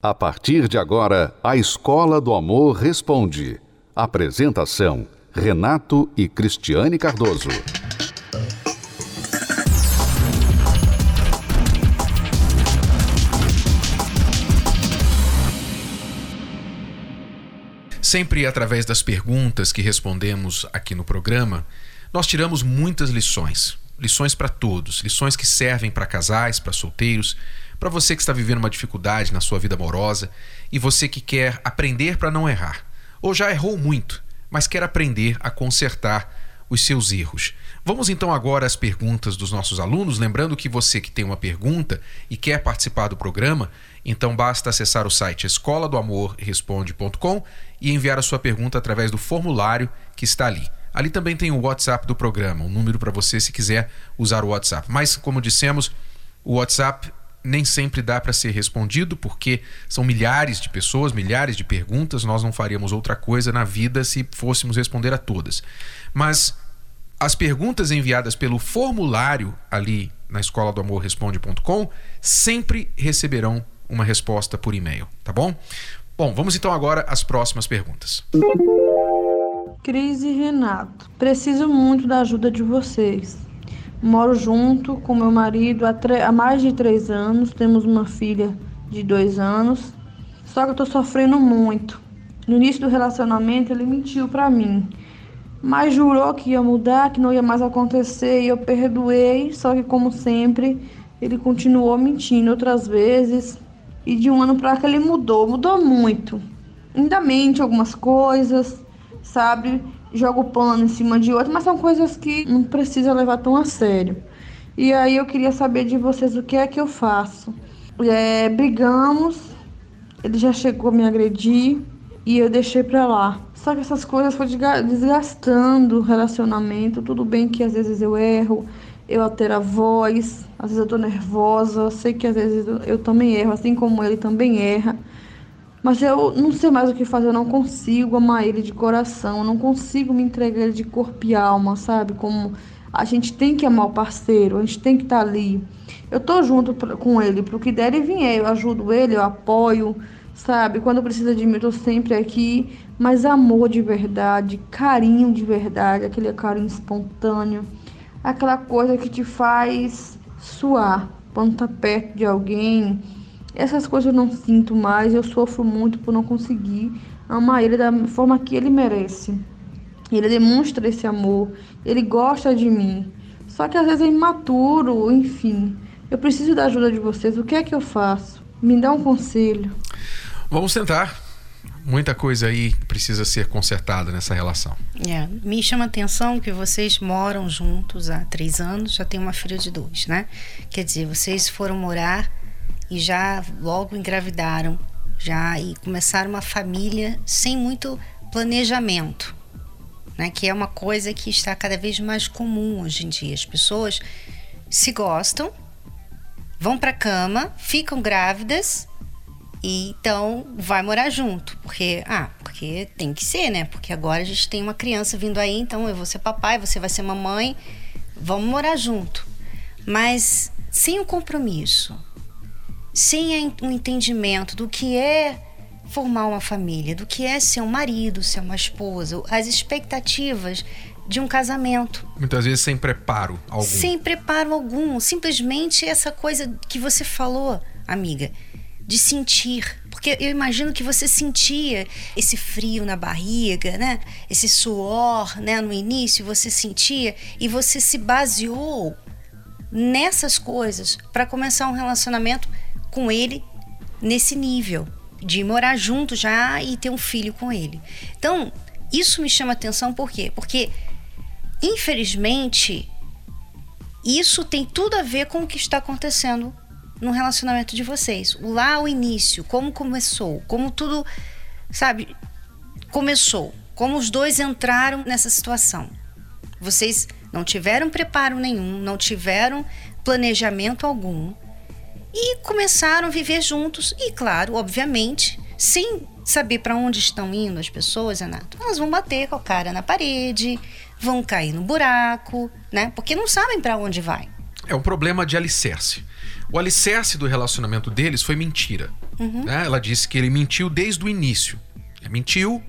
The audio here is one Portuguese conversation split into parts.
A partir de agora, a Escola do Amor Responde. Apresentação: Renato e Cristiane Cardoso. Sempre através das perguntas que respondemos aqui no programa, nós tiramos muitas lições. Lições para todos, lições que servem para casais, para solteiros, para você que está vivendo uma dificuldade na sua vida amorosa e você que quer aprender para não errar, ou já errou muito, mas quer aprender a consertar os seus erros. Vamos então agora às perguntas dos nossos alunos, lembrando que você que tem uma pergunta e quer participar do programa, então basta acessar o site escola do amor responde.com e enviar a sua pergunta através do formulário que está ali. Ali também tem o WhatsApp do programa, um número para você se quiser usar o WhatsApp. Mas como dissemos, o WhatsApp nem sempre dá para ser respondido, porque são milhares de pessoas, milhares de perguntas, nós não faríamos outra coisa na vida se fôssemos responder a todas. Mas as perguntas enviadas pelo formulário ali na escola do amor responde.com sempre receberão uma resposta por e-mail, tá bom? Bom, vamos então agora às próximas perguntas. Cris e Renato, preciso muito da ajuda de vocês. Moro junto com meu marido há, há mais de três anos. Temos uma filha de dois anos. Só que eu tô sofrendo muito. No início do relacionamento, ele mentiu para mim. Mas jurou que ia mudar, que não ia mais acontecer. E eu perdoei. Só que, como sempre, ele continuou mentindo outras vezes. E de um ano para cá ele mudou. Mudou muito. Ainda mente algumas coisas, sabe? joga o pano em cima de outro, mas são coisas que não precisa levar tão a sério. E aí eu queria saber de vocês o que é que eu faço. É, brigamos, ele já chegou a me agredir e eu deixei pra lá. Só que essas coisas foram desgastando o relacionamento. Tudo bem que às vezes eu erro, eu altero a voz, às vezes eu tô nervosa, sei que às vezes eu também erro, assim como ele também erra. Mas eu não sei mais o que fazer, eu não consigo amar ele de coração, eu não consigo me entregar ele de corpo e alma, sabe? Como a gente tem que amar o parceiro, a gente tem que estar tá ali. Eu tô junto com ele, pro que der e vier, eu ajudo ele, eu apoio, sabe? Quando precisa de mim, eu tô sempre aqui. Mas amor de verdade, carinho de verdade, aquele carinho espontâneo, aquela coisa que te faz suar quando tá perto de alguém essas coisas eu não sinto mais, eu sofro muito por não conseguir amar ele da forma que ele merece. Ele demonstra esse amor, ele gosta de mim. Só que às vezes é imaturo, enfim. Eu preciso da ajuda de vocês. O que é que eu faço? Me dá um conselho. Vamos tentar. Muita coisa aí precisa ser consertada nessa relação. É, me chama a atenção que vocês moram juntos há três anos, já tem uma filha de dois, né? Quer dizer, vocês foram morar e já logo engravidaram, já e começaram uma família sem muito planejamento, né? Que é uma coisa que está cada vez mais comum hoje em dia. As pessoas se gostam, vão para cama, ficam grávidas e então vai morar junto, porque ah, porque tem que ser, né? Porque agora a gente tem uma criança vindo aí, então eu vou ser papai, você vai ser mamãe, vamos morar junto. Mas sem o compromisso, sem um entendimento do que é formar uma família, do que é ser um marido, ser uma esposa, as expectativas de um casamento. Muitas vezes sem preparo algum. Sem preparo algum. Simplesmente essa coisa que você falou, amiga, de sentir. Porque eu imagino que você sentia esse frio na barriga, né? Esse suor, né? No início você sentia e você se baseou nessas coisas para começar um relacionamento com ele nesse nível de morar junto já e ter um filho com ele. Então, isso me chama atenção por quê? Porque infelizmente isso tem tudo a ver com o que está acontecendo no relacionamento de vocês. Lá o início, como começou, como tudo, sabe, começou, como os dois entraram nessa situação. Vocês não tiveram preparo nenhum, não tiveram planejamento algum e começaram a viver juntos. E, claro, obviamente, sem saber para onde estão indo as pessoas, Renato, elas vão bater com a cara na parede, vão cair no buraco, né? Porque não sabem para onde vai. É um problema de alicerce. O alicerce do relacionamento deles foi mentira. Uhum. Né? Ela disse que ele mentiu desde o início. Mentiu,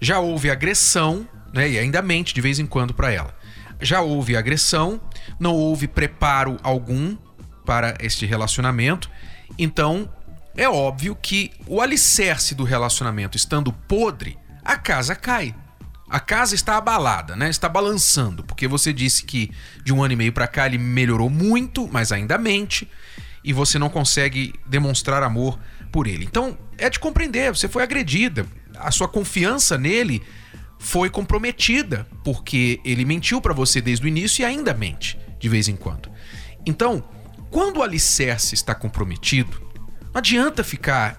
já houve agressão, né? e ainda mente de vez em quando para ela. Já houve agressão, não houve preparo algum para este relacionamento. Então, é óbvio que o alicerce do relacionamento estando podre, a casa cai. A casa está abalada, né? Está balançando, porque você disse que de um ano e meio para cá ele melhorou muito, mas ainda mente, e você não consegue demonstrar amor por ele. Então, é de compreender, você foi agredida, a sua confiança nele foi comprometida, porque ele mentiu para você desde o início e ainda mente de vez em quando. Então, quando o alicerce está comprometido, não adianta ficar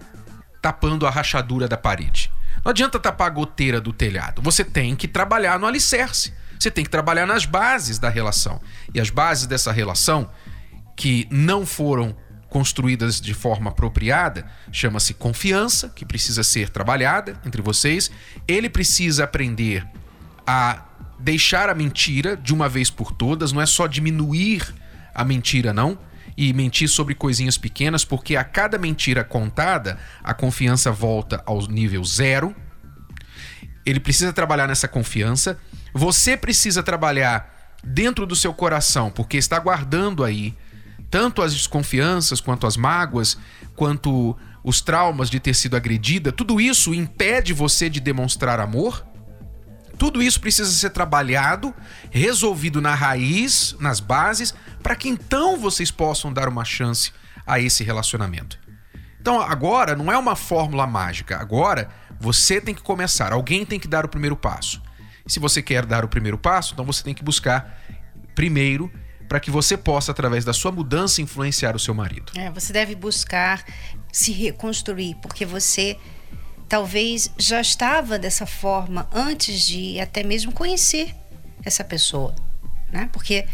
tapando a rachadura da parede. Não adianta tapar a goteira do telhado. Você tem que trabalhar no alicerce. Você tem que trabalhar nas bases da relação. E as bases dessa relação, que não foram construídas de forma apropriada, chama-se confiança, que precisa ser trabalhada entre vocês. Ele precisa aprender a deixar a mentira de uma vez por todas, não é só diminuir a mentira, não. E mentir sobre coisinhas pequenas, porque a cada mentira contada, a confiança volta ao nível zero ele precisa trabalhar nessa confiança. Você precisa trabalhar dentro do seu coração, porque está guardando aí tanto as desconfianças, quanto as mágoas, quanto os traumas de ter sido agredida. Tudo isso impede você de demonstrar amor. Tudo isso precisa ser trabalhado, resolvido na raiz, nas bases, para que então vocês possam dar uma chance a esse relacionamento. Então agora não é uma fórmula mágica. Agora você tem que começar, alguém tem que dar o primeiro passo. E se você quer dar o primeiro passo, então você tem que buscar primeiro para que você possa, através da sua mudança, influenciar o seu marido. É, você deve buscar se reconstruir, porque você talvez já estava dessa forma antes de até mesmo conhecer essa pessoa, né? Porque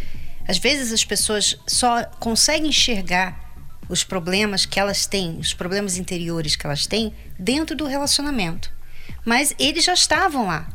às vezes as pessoas só conseguem enxergar os problemas que elas têm, os problemas interiores que elas têm dentro do relacionamento. Mas eles já estavam lá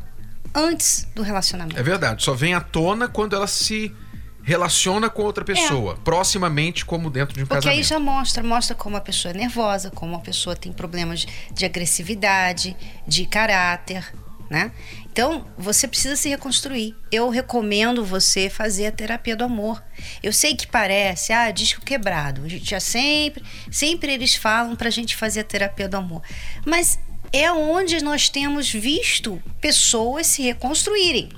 antes do relacionamento. É verdade, só vem à tona quando ela se relaciona com outra pessoa, é. proximamente como dentro de um Porque casamento. Porque aí já mostra, mostra como a pessoa é nervosa, como a pessoa tem problemas de agressividade, de caráter, né? Então, você precisa se reconstruir. Eu recomendo você fazer a terapia do amor. Eu sei que parece, ah, disco quebrado. A gente já sempre, sempre eles falam pra gente fazer a terapia do amor. Mas é onde nós temos visto pessoas se reconstruírem.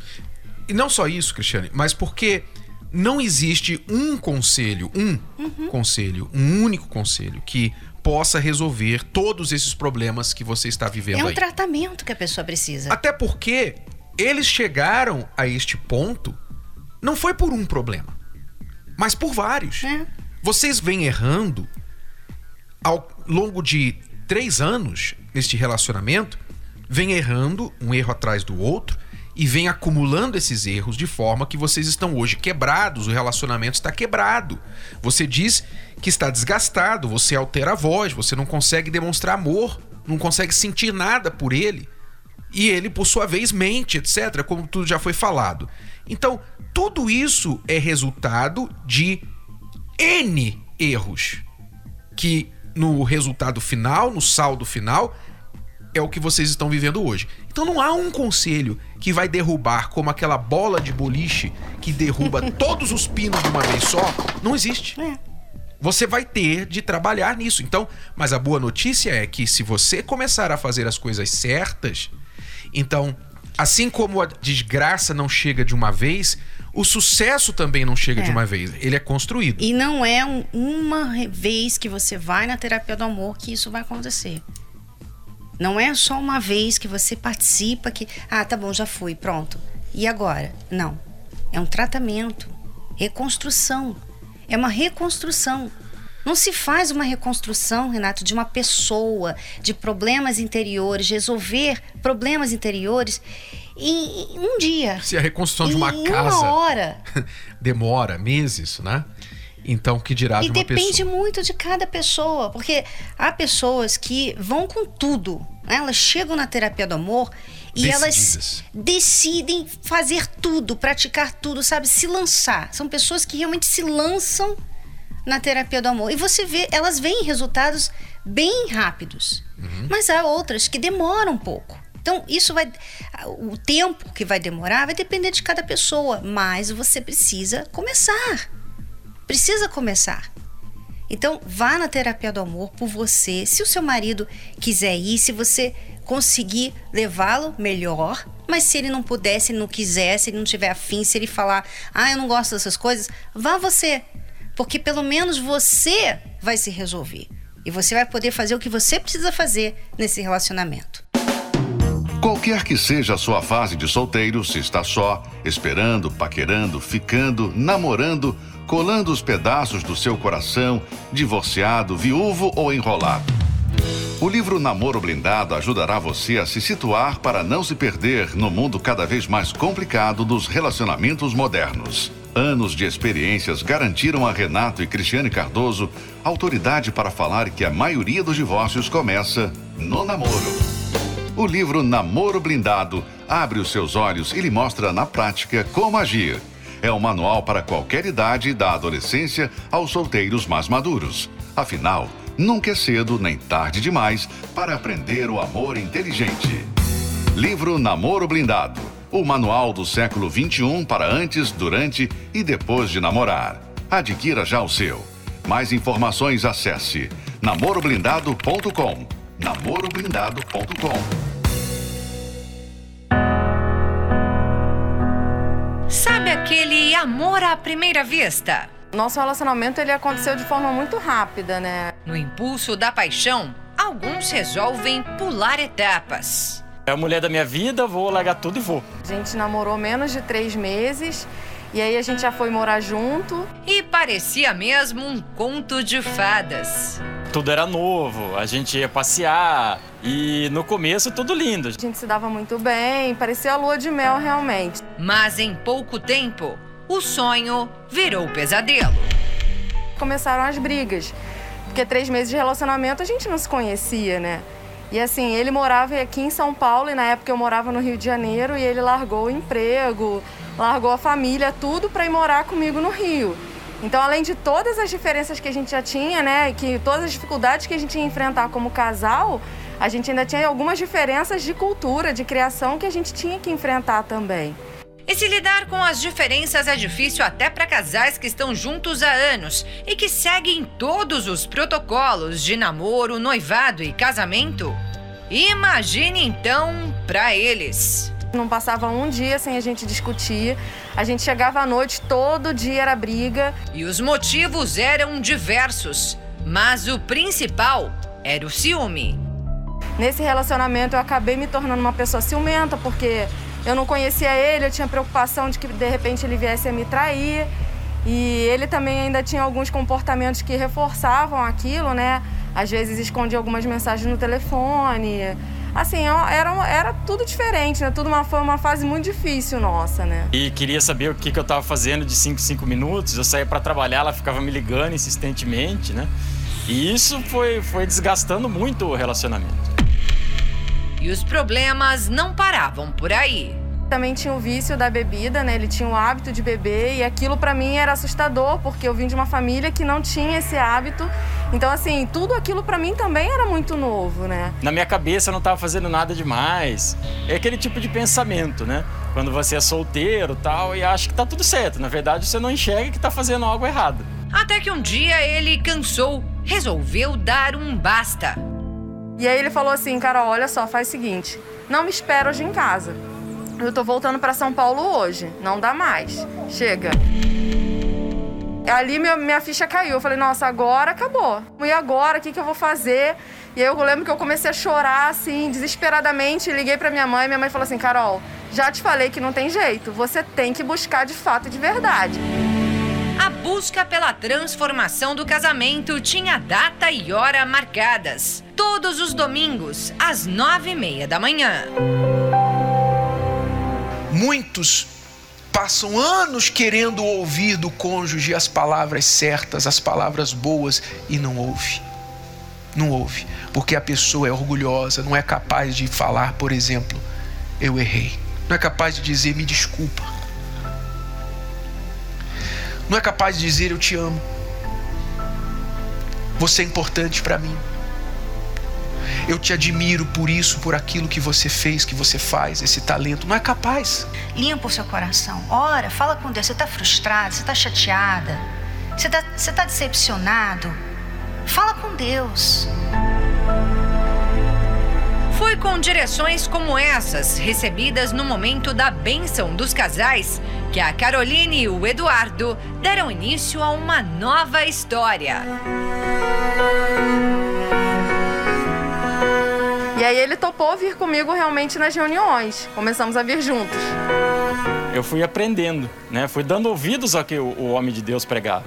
E não só isso, Cristiane, mas porque não existe um conselho, um uhum. conselho, um único conselho que possa resolver todos esses problemas que você está vivendo. É um aí. tratamento que a pessoa precisa. Até porque eles chegaram a este ponto não foi por um problema, mas por vários. É. Vocês vêm errando ao longo de três anos neste relacionamento, vem errando um erro atrás do outro e vem acumulando esses erros de forma que vocês estão hoje quebrados, o relacionamento está quebrado. Você diz que está desgastado, você altera a voz, você não consegue demonstrar amor, não consegue sentir nada por ele. E ele, por sua vez, mente, etc., como tudo já foi falado. Então, tudo isso é resultado de N erros que no resultado final, no saldo final, é o que vocês estão vivendo hoje. Então não há um conselho que vai derrubar como aquela bola de boliche que derruba todos os pinos de uma vez só. Não existe. É. Você vai ter de trabalhar nisso. Então, mas a boa notícia é que se você começar a fazer as coisas certas, então, assim como a desgraça não chega de uma vez, o sucesso também não chega é. de uma vez. Ele é construído. E não é um, uma vez que você vai na terapia do amor que isso vai acontecer. Não é só uma vez que você participa que, ah, tá bom, já fui, pronto. E agora? Não. É um tratamento, reconstrução. É uma reconstrução. Não se faz uma reconstrução, Renato, de uma pessoa, de problemas interiores, resolver problemas interiores em, um dia. Se a reconstrução de uma em casa. Uma hora. demora meses, né? Então, que dirá e de uma depende pessoa? muito de cada pessoa, porque há pessoas que vão com tudo. né? Elas chegam na terapia do amor e Decididas. elas decidem fazer tudo, praticar tudo, sabe? Se lançar. São pessoas que realmente se lançam na terapia do amor. E você vê, elas veem resultados bem rápidos. Mas há outras que demoram um pouco. Então, isso vai. O tempo que vai demorar vai depender de cada pessoa. Mas você precisa começar. Precisa começar. Então, vá na terapia do amor por você. Se o seu marido quiser ir, se você conseguir levá-lo, melhor. Mas se ele não puder, se ele não quiser, se ele não tiver afim, se ele falar, ah, eu não gosto dessas coisas, vá você. Porque pelo menos você vai se resolver. E você vai poder fazer o que você precisa fazer nesse relacionamento. Qualquer que seja a sua fase de solteiro, se está só, esperando, paquerando, ficando, namorando, colando os pedaços do seu coração, divorciado, viúvo ou enrolado. O livro Namoro Blindado ajudará você a se situar para não se perder no mundo cada vez mais complicado dos relacionamentos modernos. Anos de experiências garantiram a Renato e Cristiane Cardoso autoridade para falar que a maioria dos divórcios começa no namoro. O livro Namoro Blindado abre os seus olhos e lhe mostra na prática como agir. É um manual para qualquer idade, da adolescência aos solteiros mais maduros. Afinal, nunca é cedo nem tarde demais para aprender o amor inteligente. Livro Namoro Blindado. O manual do século XXI para antes, durante e depois de namorar. Adquira já o seu. Mais informações acesse namoroblindado.com. namoroblindado.com. amor à primeira vista? Nosso relacionamento ele aconteceu de forma muito rápida, né? No impulso da paixão, alguns resolvem pular etapas. É a mulher da minha vida, vou largar tudo e vou. A gente namorou menos de três meses e aí a gente já foi morar junto. E parecia mesmo um conto de fadas. Tudo era novo, a gente ia passear e no começo tudo lindo. A gente se dava muito bem, parecia a lua de mel realmente. Mas em pouco tempo, o sonho virou pesadelo. Começaram as brigas, porque três meses de relacionamento a gente não se conhecia, né? E assim, ele morava aqui em São Paulo e na época eu morava no Rio de Janeiro e ele largou o emprego, largou a família, tudo para ir morar comigo no Rio. Então, além de todas as diferenças que a gente já tinha, né, que todas as dificuldades que a gente ia enfrentar como casal, a gente ainda tinha algumas diferenças de cultura, de criação que a gente tinha que enfrentar também. E se lidar com as diferenças é difícil até para casais que estão juntos há anos e que seguem todos os protocolos de namoro, noivado e casamento? Imagine então para eles. Não passava um dia sem a gente discutir. A gente chegava à noite, todo dia era briga. E os motivos eram diversos, mas o principal era o ciúme. Nesse relacionamento eu acabei me tornando uma pessoa ciumenta, porque eu não conhecia ele, eu tinha preocupação de que de repente ele viesse a me trair. E ele também ainda tinha alguns comportamentos que reforçavam aquilo, né? Às vezes escondia algumas mensagens no telefone. Assim, era, era tudo diferente, né? Tudo uma, foi uma fase muito difícil nossa, né? E queria saber o que, que eu tava fazendo de 5 5 minutos. Eu saía para trabalhar, ela ficava me ligando insistentemente, né? E isso foi, foi desgastando muito o relacionamento. E os problemas não paravam por aí. Também tinha o vício da bebida, né? Ele tinha o hábito de beber e aquilo para mim era assustador, porque eu vim de uma família que não tinha esse hábito. Então, assim, tudo aquilo para mim também era muito novo, né? Na minha cabeça eu não tava fazendo nada demais. É aquele tipo de pensamento, né? Quando você é solteiro tal e acha que tá tudo certo. Na verdade, você não enxerga que tá fazendo algo errado. Até que um dia ele cansou, resolveu dar um basta. E aí ele falou assim, Carol, olha só, faz o seguinte, não me espera hoje em casa. Eu tô voltando para São Paulo hoje, não dá mais. Chega. Ali minha, minha ficha caiu. Eu falei, nossa, agora acabou. E agora, o que, que eu vou fazer? E aí eu lembro que eu comecei a chorar, assim, desesperadamente. Liguei pra minha mãe. Minha mãe falou assim: Carol, já te falei que não tem jeito. Você tem que buscar de fato e de verdade. A busca pela transformação do casamento tinha data e hora marcadas. Todos os domingos, às nove e meia da manhã. Muitos passam anos querendo ouvir do cônjuge as palavras certas, as palavras boas e não ouve. Não ouve, porque a pessoa é orgulhosa, não é capaz de falar, por exemplo, eu errei. Não é capaz de dizer me desculpa. Não é capaz de dizer eu te amo. Você é importante para mim. Eu te admiro por isso, por aquilo que você fez, que você faz, esse talento. Não é capaz. Limpa o seu coração. Ora, fala com Deus. Você está frustrado, você está chateada, você está você tá decepcionado. Fala com Deus. Foi com direções como essas, recebidas no momento da bênção dos casais, que a Caroline e o Eduardo deram início a uma nova história. E aí ele topou vir comigo realmente nas reuniões. Começamos a vir juntos. Eu fui aprendendo, né? Fui dando ouvidos ao que o, o homem de Deus pregava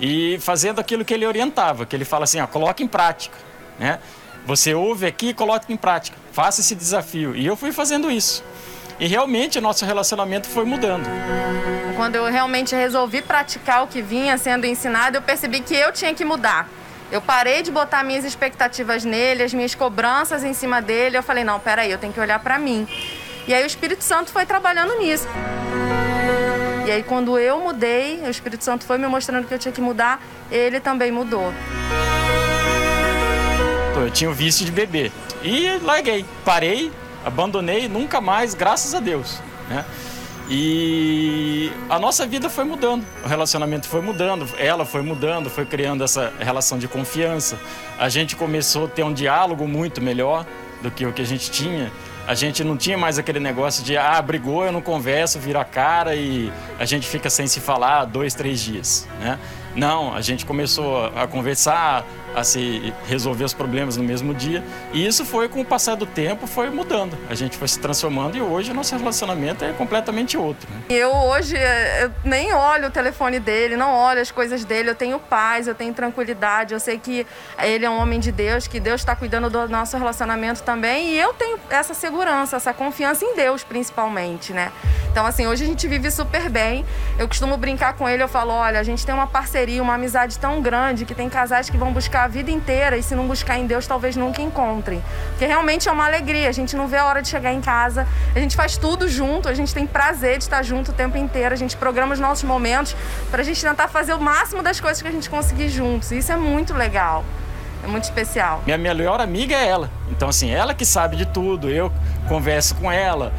e fazendo aquilo que ele orientava, que ele fala assim, ó, coloque em prática, né? Você ouve aqui e coloque em prática. Faça esse desafio. E eu fui fazendo isso. E realmente o nosso relacionamento foi mudando. Quando eu realmente resolvi praticar o que vinha sendo ensinado, eu percebi que eu tinha que mudar. Eu parei de botar minhas expectativas nele, as minhas cobranças em cima dele. Eu falei, não, peraí, eu tenho que olhar para mim. E aí o Espírito Santo foi trabalhando nisso. E aí quando eu mudei, o Espírito Santo foi me mostrando que eu tinha que mudar, ele também mudou. Eu tinha o vício de beber. E larguei. Parei, abandonei, nunca mais, graças a Deus. Né? E a nossa vida foi mudando, o relacionamento foi mudando, ela foi mudando, foi criando essa relação de confiança. A gente começou a ter um diálogo muito melhor do que o que a gente tinha. A gente não tinha mais aquele negócio de, ah, brigou, eu não converso, vira a cara e a gente fica sem se falar dois, três dias, né? Não, a gente começou a conversar, a se resolver os problemas no mesmo dia. E isso foi com o passar do tempo, foi mudando. A gente foi se transformando e hoje o nosso relacionamento é completamente outro. Né? Eu hoje eu nem olho o telefone dele, não olho as coisas dele. Eu tenho paz, eu tenho tranquilidade. Eu sei que ele é um homem de Deus, que Deus está cuidando do nosso relacionamento também. E eu tenho essa segurança, essa confiança em Deus, principalmente, né? Então, assim, hoje a gente vive super bem. Eu costumo brincar com ele, eu falo, olha, a gente tem uma parceria, uma amizade tão grande que tem casais que vão buscar a vida inteira e se não buscar em Deus, talvez nunca encontrem. Porque realmente é uma alegria, a gente não vê a hora de chegar em casa, a gente faz tudo junto, a gente tem prazer de estar junto o tempo inteiro, a gente programa os nossos momentos para a gente tentar fazer o máximo das coisas que a gente conseguir juntos. E isso é muito legal. É muito especial. Minha melhor amiga é ela. Então, assim, ela que sabe de tudo, eu converso com ela,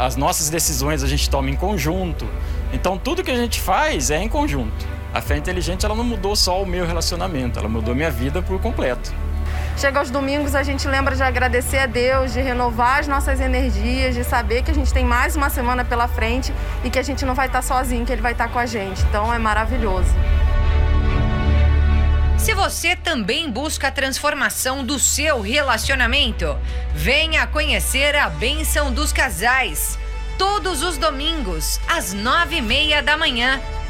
as nossas decisões a gente toma em conjunto. Então, tudo que a gente faz é em conjunto. A fé inteligente ela não mudou só o meu relacionamento, ela mudou minha vida por completo. Chega aos domingos, a gente lembra de agradecer a Deus, de renovar as nossas energias, de saber que a gente tem mais uma semana pela frente e que a gente não vai estar sozinho, que Ele vai estar com a gente. Então é maravilhoso. Se você também busca a transformação do seu relacionamento, venha conhecer a Bênção dos Casais. Todos os domingos, às nove e meia da manhã,